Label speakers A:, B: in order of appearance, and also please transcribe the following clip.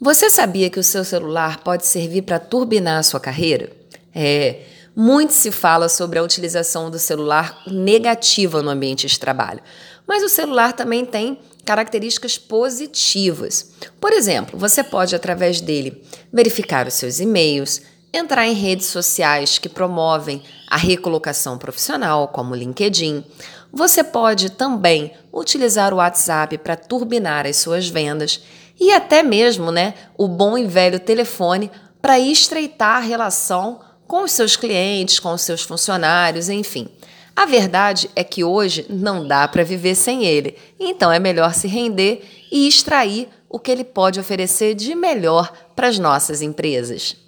A: Você sabia que o seu celular pode servir para turbinar a sua carreira? É, muito se fala sobre a utilização do celular negativa no ambiente de trabalho, mas o celular também tem características positivas. Por exemplo, você pode, através dele, verificar os seus e-mails, entrar em redes sociais que promovem a recolocação profissional, como o LinkedIn. Você pode também utilizar o WhatsApp para turbinar as suas vendas e até mesmo, né, o bom e velho telefone para estreitar a relação com os seus clientes, com os seus funcionários, enfim. A verdade é que hoje não dá para viver sem ele, então é melhor se render e extrair o que ele pode oferecer de melhor para as nossas empresas.